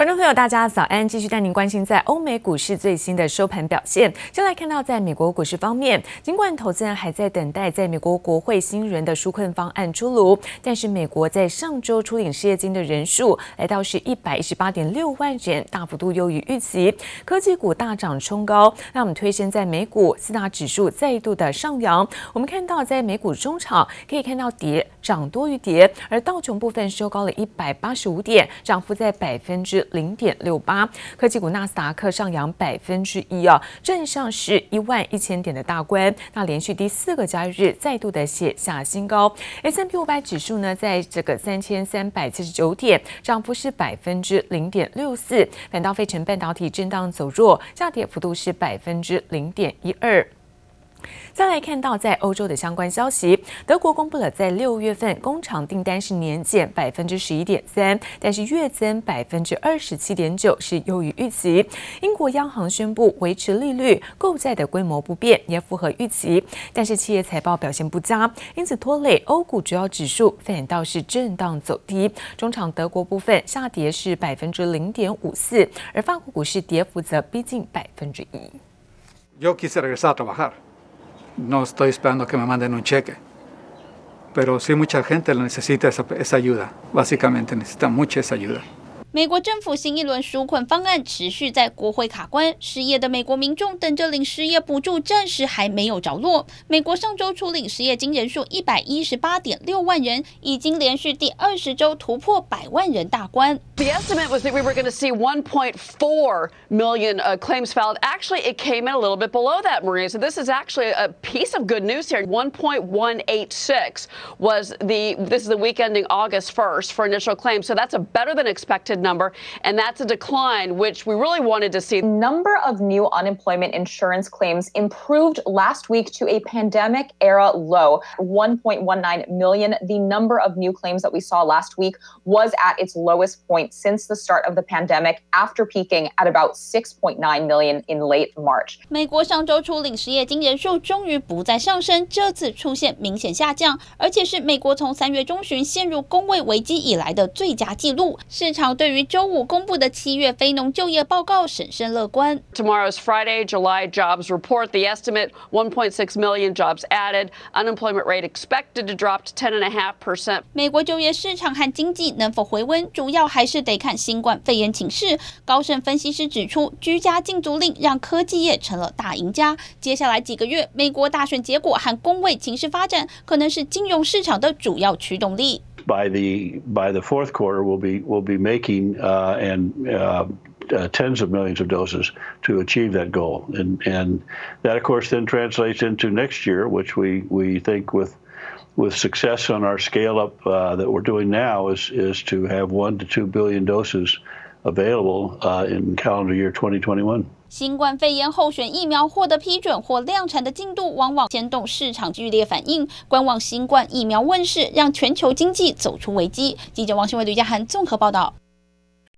观众朋友，大家早安！继续带您关心在欧美股市最新的收盘表现。先来看到，在美国股市方面，尽管投资人还在等待在美国国会新一轮的纾困方案出炉，但是美国在上周出领失业金的人数来到是一百一十八点六万人，大幅度优于预期。科技股大涨冲高，让我们推升在美股四大指数再度的上扬。我们看到，在美股中场可以看到跌涨多于跌，而道琼部分收高了一百八十五点，涨幅在百分之。零点六八，科技股纳斯达克上扬百分之一啊，站上是一万一千点的大关。那连续第四个交易日再度的写下新高。S M P 五百指数呢，在这个三千三百七十九点，涨幅是百分之零点六四。反倒费城半导体震荡走弱，下跌幅度是百分之零点一二。再来看到，在欧洲的相关消息，德国公布了在六月份工厂订单是年减百分之十一点三，但是月增百分之二十七点九，是优于预期。英国央行宣布维持利率、购债的规模不变，也符合预期。但是企业财报表现不佳，因此拖累欧股主要指数反倒是震荡走低。中场德国部分下跌是百分之零点五四，而法国股市跌幅则逼近百分之一。No estoy esperando que me manden un cheque, pero sí mucha gente necesita esa, esa ayuda. Básicamente necesita mucha esa ayuda. 美国政府新一轮纾困方案持续在国会卡关，失业的美国民众等着领失业补助，暂时还没有着落。美国上周初领失业金人数一百一十八点六万人，已经连续第二十周突破百万人大关。The estimate was that we were going to see 1.4 million claims filed. Actually, it came in a little bit below that, Maria. So this is actually a piece of good news here. 1.186 was the this is the week ending August 1st for initial claims. So that's a better than expected number, and that's a decline, which we really wanted to see. Number of new unemployment insurance claims improved last week to a pandemic era low, 1.19 million. The number of new claims that we saw last week was at its lowest point since the start of the pandemic, after peaking at about 6.9 million in late March. 美国上周初领失业金人数终于不再上升，这次出现明显下降，而且是美国从三月中旬陷入工位危机以来的最佳纪录。市场对 于周五公布的七月非农就业报告审慎乐观。Tomorrow's Friday, July jobs report. The estimate 1.6 million jobs added. Unemployment rate expected to drop to 10.5 percent. 美国就业市场和经济能否回温，主要还是得看新冠肺炎情势。高盛分析师指出，居家禁足令让科技业成了大赢家。接下来几个月，美国大选结果和工位情势发展，可能是金融市场的主要驱动力。By the by the fourth quarter, we'll be we'll be making uh, and uh, uh, tens of millions of doses to achieve that goal, and and that of course then translates into next year, which we we think with with success on our scale up uh, that we're doing now is is to have one to two billion doses available uh, in calendar year 2021. 新冠肺炎候选疫苗获得批准或量产的进度，往往牵动市场剧烈反应。观望新冠疫苗问世，让全球经济走出危机。记者王新伟、吕家涵综合报道。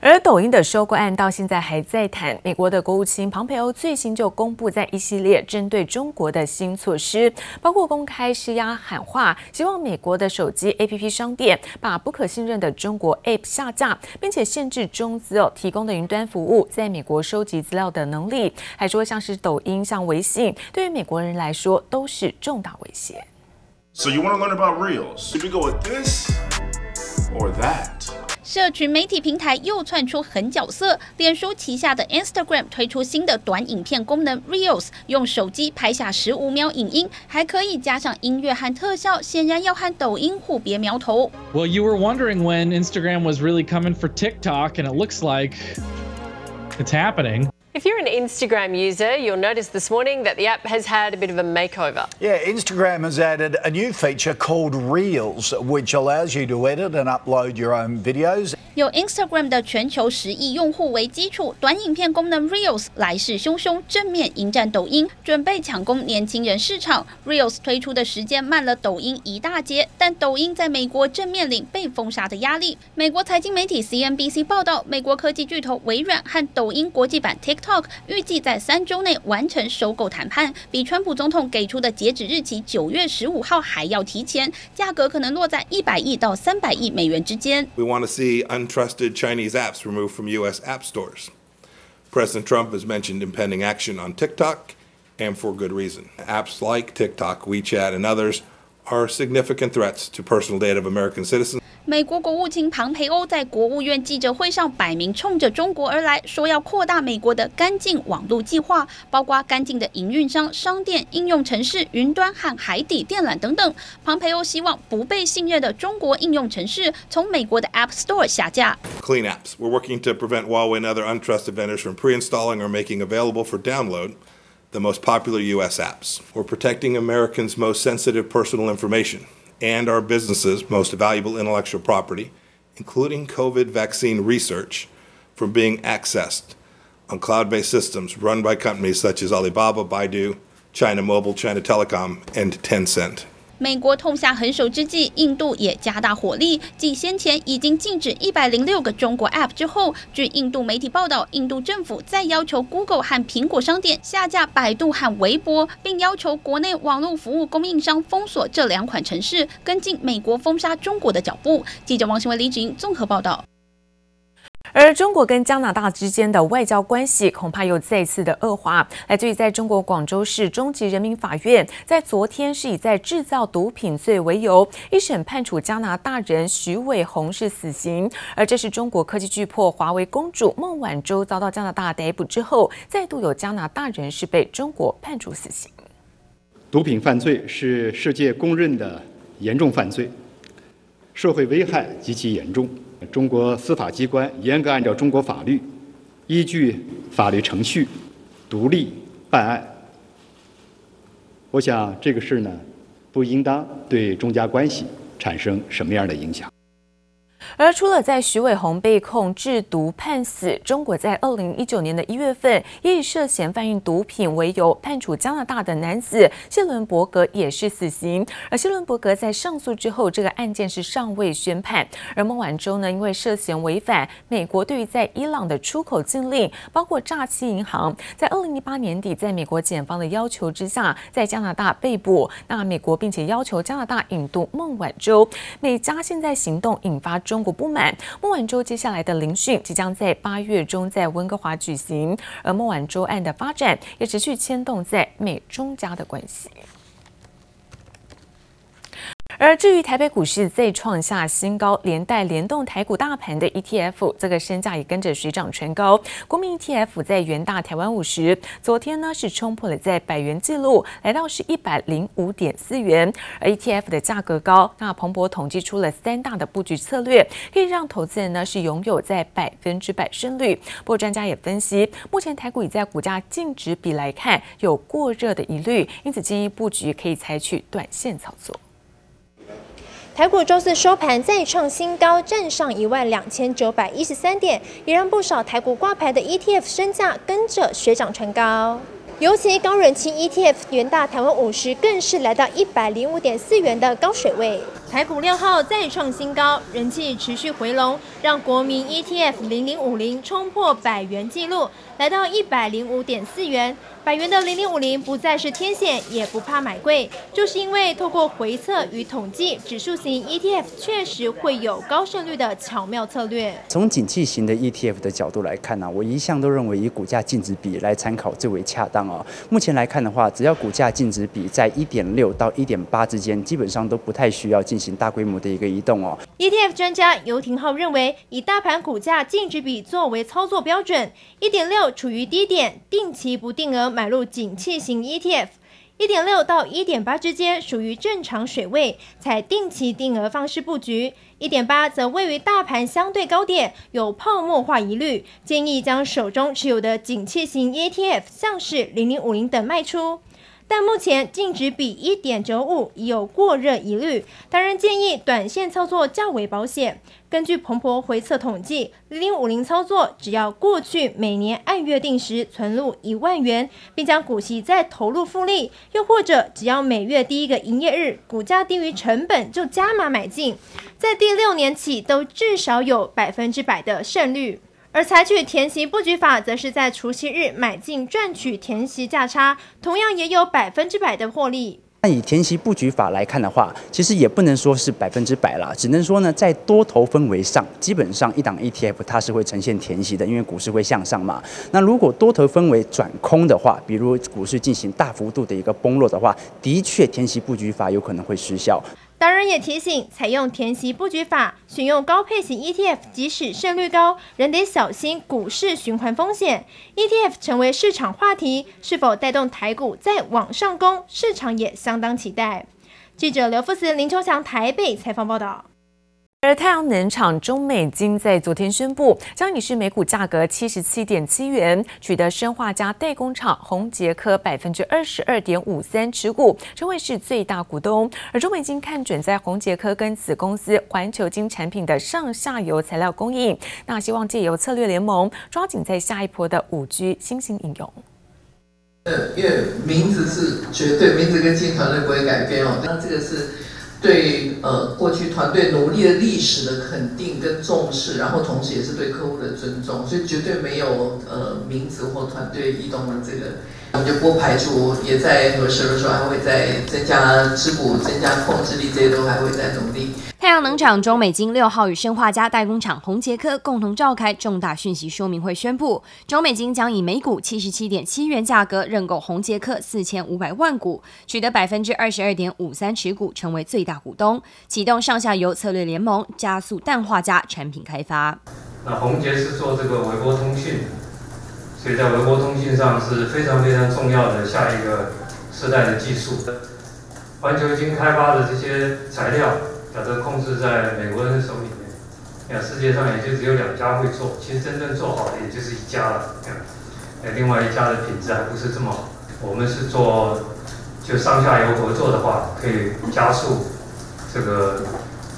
而抖音的收购案到现在还在谈。美国的国务卿庞佩欧最新就公布在一系列针对中国的新措施，包括公开施压喊话，希望美国的手机 APP 商店把不可信任的中国 App 下架，并且限制中资哦提供的云端服务在美国收集资料的能力。还说像是抖音、像微信，对于美国人来说都是重大威胁。So you want to learn about Reels? Should we go with this or that? 社群媒体平台又窜出狠角色，脸书旗下的 Instagram 推出新的短影片功能 Reels，用手机拍下十五秒影音，还可以加上音乐和特效，显然要和抖音互别苗头。Well, you were wondering when Instagram was really coming for TikTok, and it looks like it's happening. If you're an Instagram user, you'll notice this morning that the app has had a bit of a makeover. Yeah, Instagram has added a new feature called Reels, which allows you to edit and upload your own videos. 有 Instagram 的全球十亿用户为基础，短影片功能 Reels 来势汹汹，正面迎战抖音，准备抢攻年轻人市场。Reels 推出的时间慢了抖音一大截，但抖音在美国正面临被封杀的压力。美国财经媒体 CNBC 报道，美国科技巨头微软和抖音国际版 TikTok。BlackRock 预计在三周内完成收购谈判，比川普总统给出的截止日期九月十五号还要提前，价格可能落在一百亿到三百亿美元之间。We want to see untrusted Chinese apps removed from U.S. app stores. President Trump has mentioned impending action on TikTok, and for good reason. Apps like TikTok, WeChat, and others are significant threats to personal data of American citizens. 美国国务卿庞培欧在国务院记者会上摆明冲着中国而来，说要扩大美国的干净网络计划，包括干净的营运商、商店、应用城市、云端和海底电缆等等。庞培欧希望不被信任的中国应用城市从美国的 App Store 下架。Clean apps. We're working to prevent Huawei and other untrusted vendors from pre-installing or making available for download the most popular U.S. apps. We're protecting Americans' most sensitive personal information. And our businesses' most valuable intellectual property, including COVID vaccine research, from being accessed on cloud based systems run by companies such as Alibaba, Baidu, China Mobile, China Telecom, and Tencent. 美国痛下狠手之际，印度也加大火力。继先前已经禁止一百零六个中国 App 之后，据印度媒体报道，印度政府再要求 Google 和苹果商店下架百度和微博，并要求国内网络服务供应商封锁这两款城市，跟进美国封杀中国的脚步。记者王新伟、李芷莹综合报道。而中国跟加拿大之间的外交关系恐怕又再次的恶化。来自于在中国广州市中级人民法院，在昨天是以在制造毒品罪为由，一审判处加拿大人徐伟鸿是死刑。而这是中国科技巨擘华为公主孟晚舟遭到加拿大逮捕之后，再度有加拿大人是被中国判处死刑。毒品犯罪是世界公认的严重犯罪，社会危害极其严重。中国司法机关严格按照中国法律，依据法律程序，独立办案。我想这个事呢，不应当对中加关系产生什么样的影响。而除了在徐伟宏被控制毒判死，中国在二零一九年的一月份也以涉嫌贩运毒品为由判处加拿大的男子谢伦伯格也是死刑。而谢伦伯格在上诉之后，这个案件是尚未宣判。而孟晚舟呢，因为涉嫌违反美国对于在伊朗的出口禁令，包括诈欺银行，在二零一八年底，在美国检方的要求之下，在加拿大被捕。那美国并且要求加拿大引渡孟晚舟。美加现在行动引发中。不满，孟晚舟接下来的聆讯即将在八月中在温哥华举行，而孟晚舟案的发展也持续牵动在美中加的关系。而至于台北股市再创下新高，连带联动台股大盘的 ETF，这个身价也跟着水涨船高。国民 ETF 在元大台湾五十，昨天呢是冲破了在百元纪录，来到是一百零五点四元。而 ETF 的价格高，那彭博统计出了三大的布局策略，可以让投资人呢是拥有在百分之百胜率。不过专家也分析，目前台股已在股价净值比来看有过热的疑虑，因此建议布局可以采取短线操作。台股周四收盘再创新高，站上一万两千九百一十三点，也让不少台股挂牌的 ETF 身价跟着水涨船高。尤其高人气 ETF 元大台湾五十更是来到一百零五点四元的高水位。台股六号再创新高，人气持续回笼，让国民 ETF 零零五零冲破百元纪录，来到一百零五点四元。百元的零零五零不再是天险，也不怕买贵，就是因为透过回测与统计，指数型 ETF 确实会有高胜率的巧妙策略。从景气型的 ETF 的角度来看呢、我一向都认为以股价净值比来参考最为恰当哦。目前来看的话，只要股价净值比在一点六到一点八之间，基本上都不太需要进行大规模的一个移动哦。ETF 专家游廷浩认为，以大盘股价净值比作为操作标准，一点六处于低点，定期不定额。买入景气型 ETF，一点六到一点八之间属于正常水位，采定期定额方式布局；一点八则位于大盘相对高点，有泡沫化疑虑，建议将手中持有的景气型 ETF，像是零零五零等卖出。但目前净值比一点九五已有过热疑虑，当然建议短线操作较为保险。根据彭博回测统计，零零五零操作只要过去每年按月定时存入一万元，并将股息再投入复利，又或者只要每月第一个营业日股价低于成本就加码买进，在第六年起都至少有百分之百的胜率。而采取填息布局法，则是在除息日买进赚取填息价差，同样也有百分之百的获利。那以填息布局法来看的话，其实也不能说是百分之百啦，只能说呢，在多头氛围上，基本上一档 ETF 它是会呈现填息的，因为股市会向上嘛。那如果多头氛围转空的话，比如股市进行大幅度的一个崩落的话，的确填息布局法有可能会失效。达人也提醒，采用填息布局法，选用高配型 ETF，即使胜率高，仍得小心股市循环风险。ETF 成为市场话题，是否带动台股再往上攻？市场也相当期待。记者刘富慈、林秋强台北采访报道。而太阳能厂中美金在昨天宣布，将以是每股价格七十七点七元取得生化镓代工厂宏杰科百分之二十二点五三持股，成为是最大股东。而中美金看准在宏杰科跟子公司环球晶产品的上下游材料供应，那希望借由策略联盟，抓紧在下一波的五 G 新型应用。呃，因为名字是绝对，名字跟金团队不会改变哦。那这个是。对呃，过去团队努力的历史的肯定跟重视，然后同时也是对客户的尊重，所以绝对没有呃名字或团队异动的这个，我们就不排除也在合适的时候还会再增加持股、增加控制力，这些都还会再努力。太阳能厂中美金六号与生化家代工厂宏杰科共同召开重大讯息说明会，宣布中美金将以每股七十七点七元价格认购宏杰科四千五百万股，取得百分之二十二点五三持股，成为最大股东，启动上下游策略联盟，加速氮化镓产品开发。那宏杰是做这个微波通讯，所以在微波通信上是非常非常重要的下一个时代的技术。环球晶开发的这些材料。把这控制在美国人手里面，那世界上也就只有两家会做，其实真正做好的也就是一家了。那另外一家的品质还不是这么好。我们是做就上下游合作的话，可以加速这个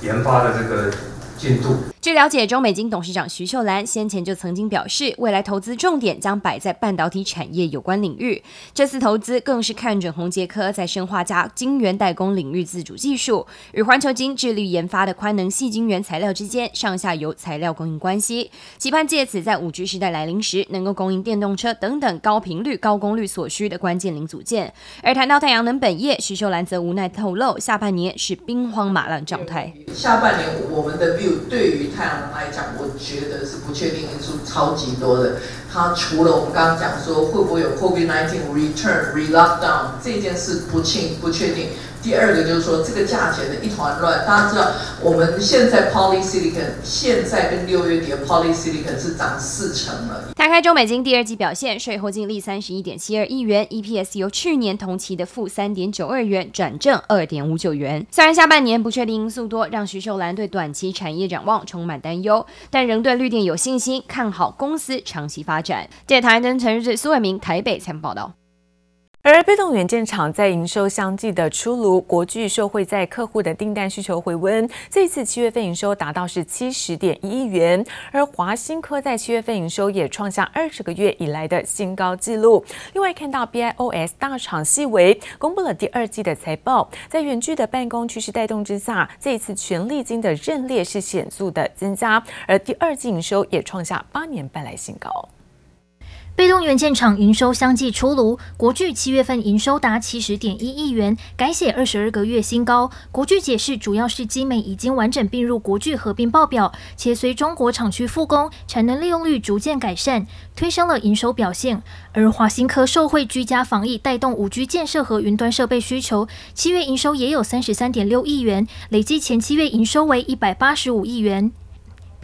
研发的这个进度。据了解，中美金董事长徐秀兰先前就曾经表示，未来投资重点将摆在半导体产业有关领域。这次投资更是看准宏杰科在生化加晶圆代工领域自主技术，与环球晶致力研发的宽能细晶圆材料之间上下游材料供应关系，期盼借此在五 G 时代来临时，能够供应电动车等等高频率、高功率所需的关键零组件。而谈到太阳能本业，徐秀兰则无奈透露，下半年是兵荒马乱状态。下半年我们的 view 对于太阳能来讲，我觉得是不确定因素超级多的。它除了我们刚刚讲说会不会有 COVID-19 return re-lockdown 这件事不清不确定。第二个就是说这个价钱的一团乱。大家知道我们现在 polysilicon 现在跟六月底的 polysilicon 是涨四成了。摊开中美金第二季表现，税后净利三十一点七二亿元，EPS 由去年同期的负三点九二元转正二点五九元。虽然下半年不确定因素多，让徐秀兰对短期产业展望充满担忧，但仍对绿电有信心，看好公司长期发展。记者唐安陈日志、苏伟明台北采访报道。而被动元件厂在营收相继的出炉，国巨受惠在客户的订单需求回温，这次七月份营收达到是七十点一亿元。而华新科在七月份营收也创下二十个月以来的新高纪录。另外看到 BIOS 大厂细微公布了第二季的财报，在远距的办公趋势带动之下，这一次权力金的认列是显著的增加，而第二季营收也创下八年半来新高。被动元件厂营收相继出炉，国巨七月份营收达七十点一亿元，改写二十二个月新高。国巨解释，主要是晶美已经完整并入国巨合并报表，且随中国厂区复工，产能利用率逐渐改善，推升了营收表现。而华新科受惠居家防疫，带动五 G 建设和云端设备需求，七月营收也有三十三点六亿元，累计前七月营收为一百八十五亿元。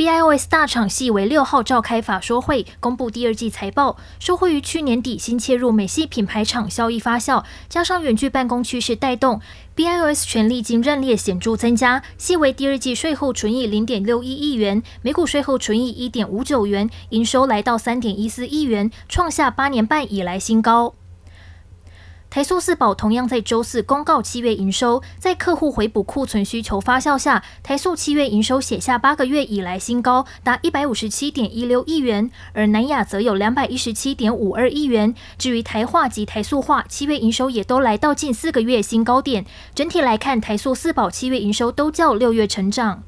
BIOS 大厂细微六号召开法说会，公布第二季财报。收获于去年底新切入美系品牌厂效益发酵，加上远距办公趋势带动，BIOS 权利金认列显著增加。细微第二季税后纯益零点六一亿元，每股税后纯益一点五九元，营收来到三点一四亿元，创下八年半以来新高。台塑四宝同样在周四公告七月营收，在客户回补库存需求发酵下，台塑七月营收写下八个月以来新高，达一百五十七点一六亿元，而南亚则有两百一十七点五二亿元。至于台化及台塑化，七月营收也都来到近四个月新高点。整体来看，台塑四宝七月营收都较六月成长。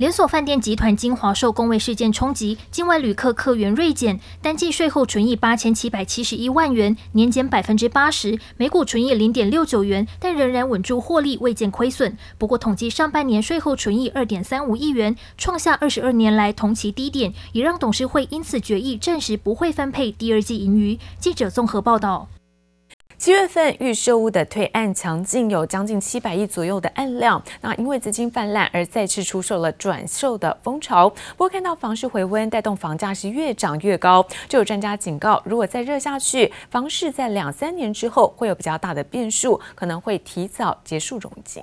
连锁饭店集团金华受工位事件冲击，境外旅客客源锐减，单季税后纯益八千七百七十一万元，年减百分之八十，每股纯益零点六九元，但仍然稳住获利，未见亏损。不过统计上半年税后纯益二点三五亿元，创下二十二年来同期低点，也让董事会因此决议暂时不会分配第二季盈余。记者综合报道。七月份预售屋的退案强劲，有将近七百亿左右的案量。那因为资金泛滥而再次出售了转售的风潮。不过看到房市回温，带动房价是越涨越高。就有专家警告，如果再热下去，房市在两三年之后会有比较大的变数，可能会提早结束融景。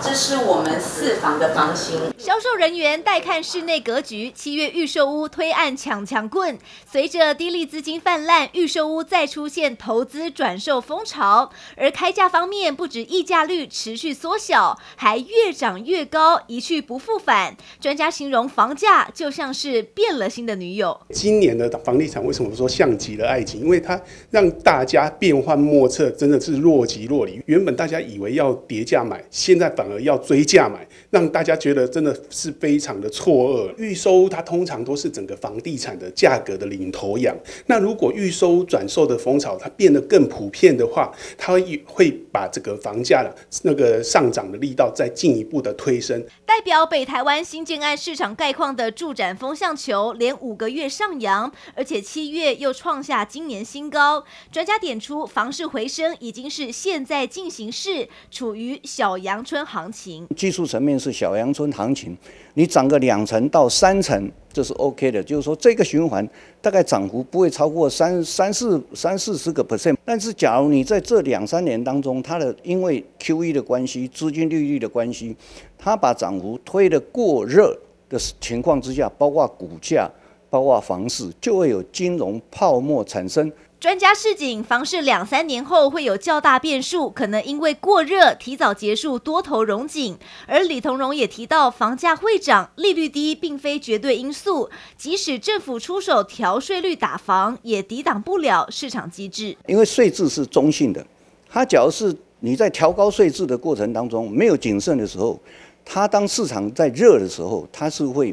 这是我们四房的房型。销售人员带看室内格局，七月预售屋推案抢强棍。随着低利资金泛滥，预售屋再出现投资转售风潮。而开价方面，不止溢价率持续缩小，还越涨越高，一去不复返。专家形容房价就像是变了心的女友。今年的房地产为什么说像极了爱情？因为它让大家变幻莫测，真的是若即若离。原本大家以为要叠价买，现在反反而要追价买，让大家觉得真的是非常的错愕。预收它通常都是整个房地产的价格的领头羊。那如果预收转售的风潮它变得更普遍的话，它会会把这个房价的那个上涨的力道再进一步的推升。代表北台湾新建案市场概况的住展风向球连五个月上扬，而且七月又创下今年新高。专家点出，房市回升已经是现在进行式，处于小阳春行情。技术层面是小阳春行情，你涨个两成到三成，这是 OK 的。就是说，这个循环大概涨幅不会超过三三四三四十个 percent。但是，假如你在这两三年当中，它的因为 QE 的关系、资金利率的关系，它把涨幅推得过热的情况之下，包括股价、包括房市，就会有金融泡沫产生。专家示警，房市两三年后会有较大变数，可能因为过热提早结束多头融景。而李同荣也提到，房价会涨，利率低并非绝对因素，即使政府出手调税率打房，也抵挡不了市场机制。因为税制是中性的，它假如是你在调高税制的过程当中没有谨慎的时候，它当市场在热的时候，它是会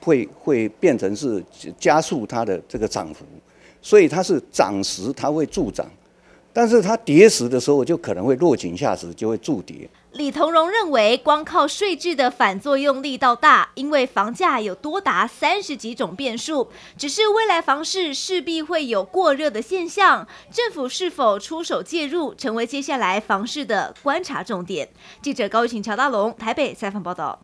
会会变成是加速它的这个涨幅。所以它是涨时它会助涨，但是它跌时的时候就可能会落井下石，就会助跌。李同荣认为，光靠税制的反作用力道大，因为房价有多达三十几种变数，只是未来房市势必会有过热的现象，政府是否出手介入，成为接下来房市的观察重点。记者高玉晴、乔大龙台北采访报道。